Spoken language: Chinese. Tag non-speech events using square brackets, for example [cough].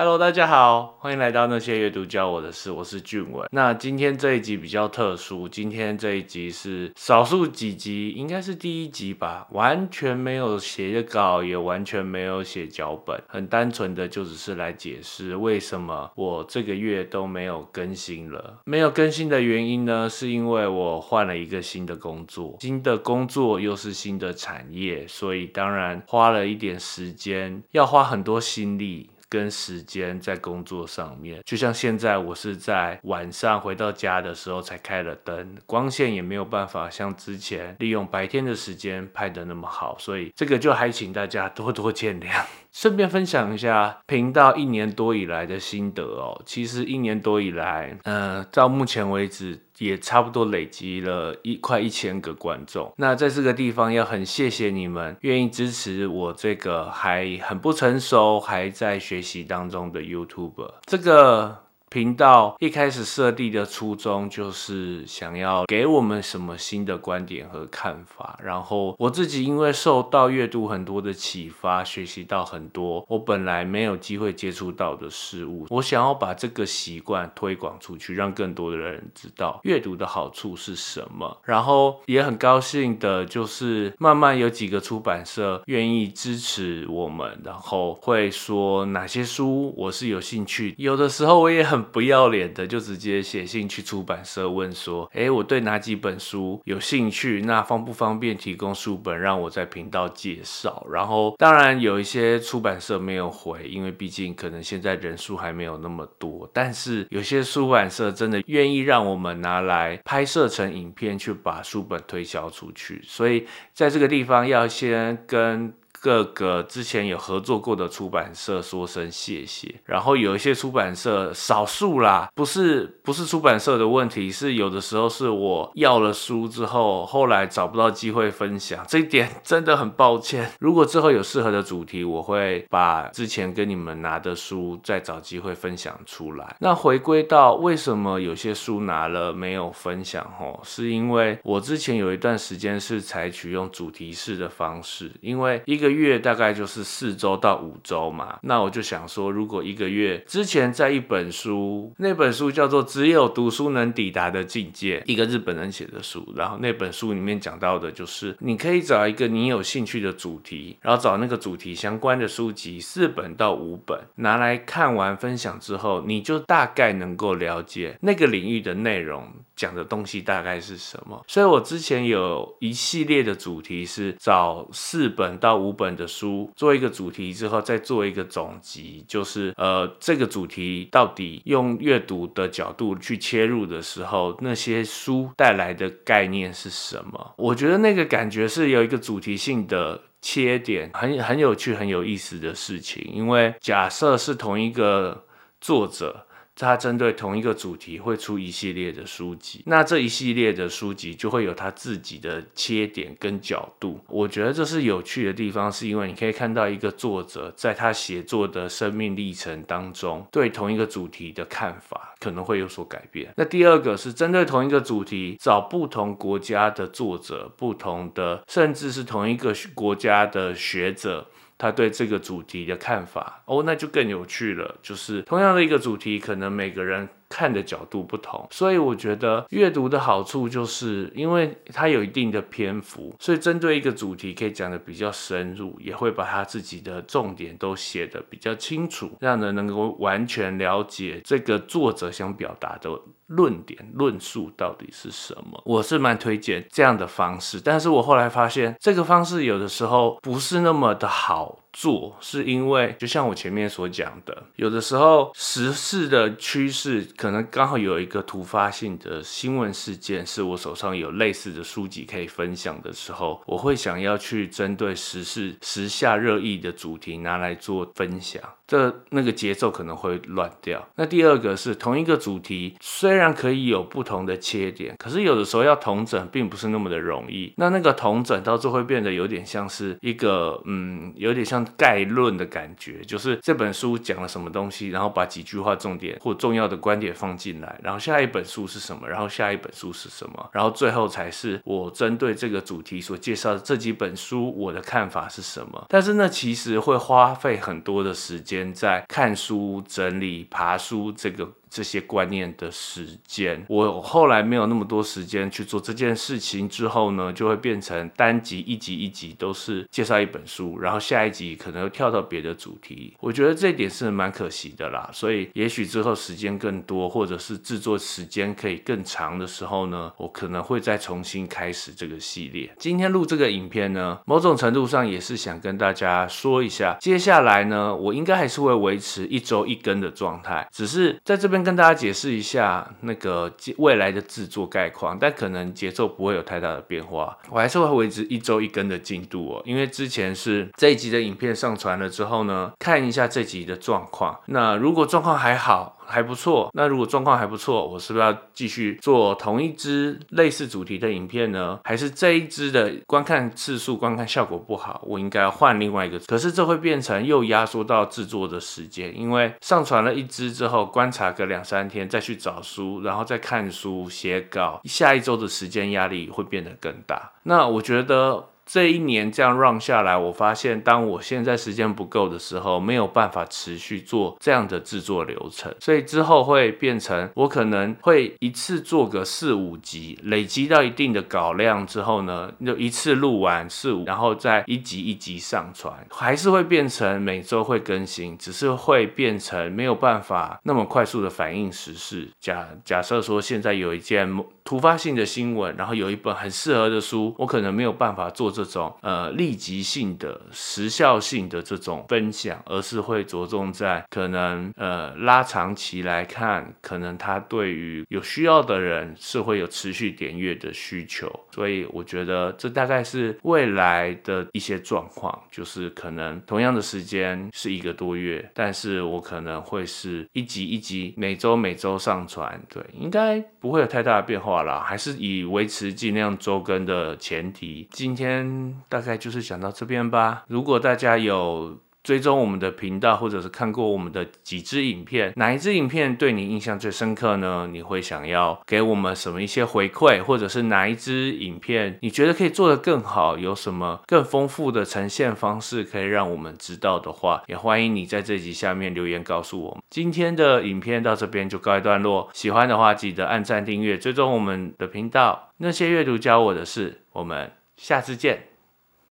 Hello，大家好，欢迎来到那些阅读教我的事，我是俊文。那今天这一集比较特殊，今天这一集是少数几集，应该是第一集吧，完全没有写稿，也完全没有写脚本，很单纯的就只是来解释为什么我这个月都没有更新了。没有更新的原因呢，是因为我换了一个新的工作，新的工作又是新的产业，所以当然花了一点时间，要花很多心力。跟时间在工作上面，就像现在我是在晚上回到家的时候才开了灯，光线也没有办法像之前利用白天的时间拍的那么好，所以这个就还请大家多多见谅。顺便分享一下频道一年多以来的心得哦。其实一年多以来，呃，到目前为止也差不多累积了一快一千个观众。那在这个地方要很谢谢你们愿意支持我这个还很不成熟、还在学习当中的 YouTube。这个。频道一开始设立的初衷就是想要给我们什么新的观点和看法。然后我自己因为受到阅读很多的启发，学习到很多我本来没有机会接触到的事物。我想要把这个习惯推广出去，让更多的人知道阅读的好处是什么。然后也很高兴的就是慢慢有几个出版社愿意支持我们，然后会说哪些书我是有兴趣。有的时候我也很。不要脸的就直接写信去出版社问说，哎，我对哪几本书有兴趣？那方不方便提供书本让我在频道介绍？然后当然有一些出版社没有回，因为毕竟可能现在人数还没有那么多。但是有些出版社真的愿意让我们拿来拍摄成影片，去把书本推销出去。所以在这个地方要先跟。各个之前有合作过的出版社说声谢谢，然后有一些出版社少数啦，不是不是出版社的问题，是有的时候是我要了书之后，后来找不到机会分享，这一点 [laughs] 真的很抱歉。如果之后有适合的主题，我会把之前跟你们拿的书再找机会分享出来。那回归到为什么有些书拿了没有分享吼，是因为我之前有一段时间是采取用主题式的方式，因为一个。个月大概就是四周到五周嘛，那我就想说，如果一个月之前在一本书，那本书叫做《只有读书能抵达的境界》，一个日本人写的书，然后那本书里面讲到的就是，你可以找一个你有兴趣的主题，然后找那个主题相关的书籍，四本到五本拿来看完分享之后，你就大概能够了解那个领域的内容。讲的东西大概是什么？所以我之前有一系列的主题是找四本到五本的书做一个主题之后，再做一个总集，就是呃这个主题到底用阅读的角度去切入的时候，那些书带来的概念是什么？我觉得那个感觉是有一个主题性的切点，很很有趣、很有意思的事情。因为假设是同一个作者。他针对同一个主题会出一系列的书籍，那这一系列的书籍就会有他自己的切点跟角度。我觉得这是有趣的地方，是因为你可以看到一个作者在他写作的生命历程当中，对同一个主题的看法可能会有所改变。那第二个是针对同一个主题，找不同国家的作者、不同的甚至是同一个国家的学者。他对这个主题的看法哦，那就更有趣了。就是同样的一个主题，可能每个人。看的角度不同，所以我觉得阅读的好处就是，因为它有一定的篇幅，所以针对一个主题可以讲的比较深入，也会把他自己的重点都写的比较清楚，让人能够完全了解这个作者想表达的论点、论述到底是什么。我是蛮推荐这样的方式，但是我后来发现这个方式有的时候不是那么的好做，是因为就像我前面所讲的，有的时候时事的趋势。可能刚好有一个突发性的新闻事件，是我手上有类似的书籍可以分享的时候，我会想要去针对时事时下热议的主题拿来做分享。这那个节奏可能会乱掉。那第二个是同一个主题，虽然可以有不同的切点，可是有的时候要同整并不是那么的容易。那那个同整到最后会变得有点像是一个嗯，有点像概论的感觉，就是这本书讲了什么东西，然后把几句话重点或重要的观点放进来，然后下一本书是什么，然后下一本书是什么，然后最后才是我针对这个主题所介绍的这几本书我的看法是什么。但是那其实会花费很多的时间。间在看书、整理、爬书这个。这些观念的时间，我后来没有那么多时间去做这件事情之后呢，就会变成单集一集一集都是介绍一本书，然后下一集可能又跳到别的主题。我觉得这一点是蛮可惜的啦。所以也许之后时间更多，或者是制作时间可以更长的时候呢，我可能会再重新开始这个系列。今天录这个影片呢，某种程度上也是想跟大家说一下，接下来呢，我应该还是会维持一周一更的状态，只是在这边。跟大家解释一下那个未来的制作概况，但可能节奏不会有太大的变化，我还是会维持一周一更的进度哦。因为之前是这一集的影片上传了之后呢，看一下这集的状况，那如果状况还好。还不错，那如果状况还不错，我是不是要继续做同一支类似主题的影片呢？还是这一支的观看次数、观看效果不好，我应该换另外一个？可是这会变成又压缩到制作的时间，因为上传了一支之后，观察个两三天，再去找书，然后再看书、写稿，下一周的时间压力会变得更大。那我觉得。这一年这样 run 下来，我发现当我现在时间不够的时候，没有办法持续做这样的制作流程，所以之后会变成我可能会一次做个四五集，累积到一定的稿量之后呢，就一次录完四五，然后再一集一集上传，还是会变成每周会更新，只是会变成没有办法那么快速的反应时事。假假设说现在有一件突发性的新闻，然后有一本很适合的书，我可能没有办法做。这种呃立即性的时效性的这种分享，而是会着重在可能呃拉长期来看，可能他对于有需要的人是会有持续点阅的需求，所以我觉得这大概是未来的一些状况，就是可能同样的时间是一个多月，但是我可能会是一集一集每周每周上传，对，应该不会有太大的变化啦，还是以维持尽量周更的前提，今天嗯。大概就是讲到这边吧。如果大家有追踪我们的频道，或者是看过我们的几支影片，哪一支影片对你印象最深刻呢？你会想要给我们什么一些回馈，或者是哪一支影片你觉得可以做得更好，有什么更丰富的呈现方式可以让我们知道的话，也欢迎你在这集下面留言告诉我们。今天的影片到这边就告一段落，喜欢的话记得按赞、订阅、追踪我们的频道。那些阅读教我的事，我们。下次见。